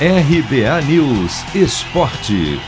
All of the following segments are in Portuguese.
RBA News Esporte.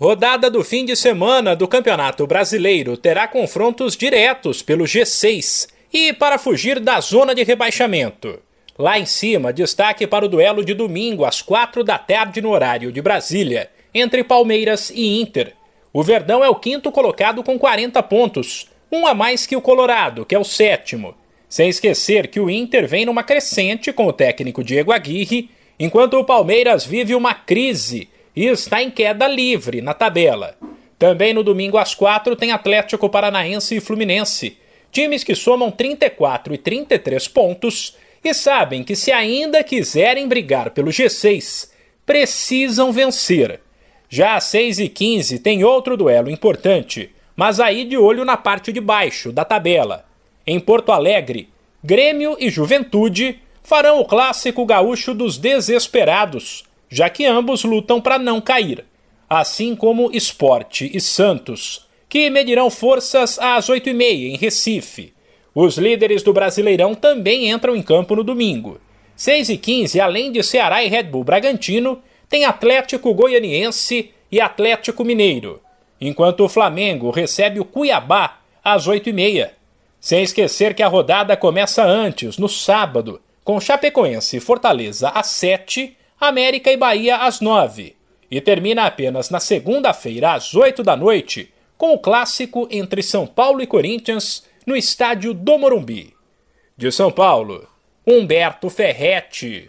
Rodada do fim de semana do Campeonato Brasileiro terá confrontos diretos pelo G6 e para fugir da zona de rebaixamento. Lá em cima, destaque para o duelo de domingo às quatro da tarde no horário de Brasília, entre Palmeiras e Inter. O Verdão é o quinto colocado com 40 pontos, um a mais que o Colorado, que é o sétimo. Sem esquecer que o Inter vem numa crescente com o técnico Diego Aguirre, enquanto o Palmeiras vive uma crise e está em queda livre na tabela. Também no domingo às quatro tem Atlético Paranaense e Fluminense, times que somam 34 e 33 pontos e sabem que se ainda quiserem brigar pelo G6, precisam vencer. Já às 6 e 15 tem outro duelo importante, mas aí de olho na parte de baixo da tabela. Em Porto Alegre, Grêmio e Juventude farão o clássico gaúcho dos desesperados, já que ambos lutam para não cair, assim como Esporte e Santos, que medirão forças às 8h30 em Recife. Os líderes do Brasileirão também entram em campo no domingo. 6 e 15 além de Ceará e Red Bull Bragantino, tem Atlético Goianiense e Atlético Mineiro, enquanto o Flamengo recebe o Cuiabá às 8h30. Sem esquecer que a rodada começa antes, no sábado, com Chapecoense e Fortaleza às 7, América e Bahia às 9, e termina apenas na segunda-feira às 8 da noite, com o clássico entre São Paulo e Corinthians no estádio do Morumbi. De São Paulo, Humberto Ferretti.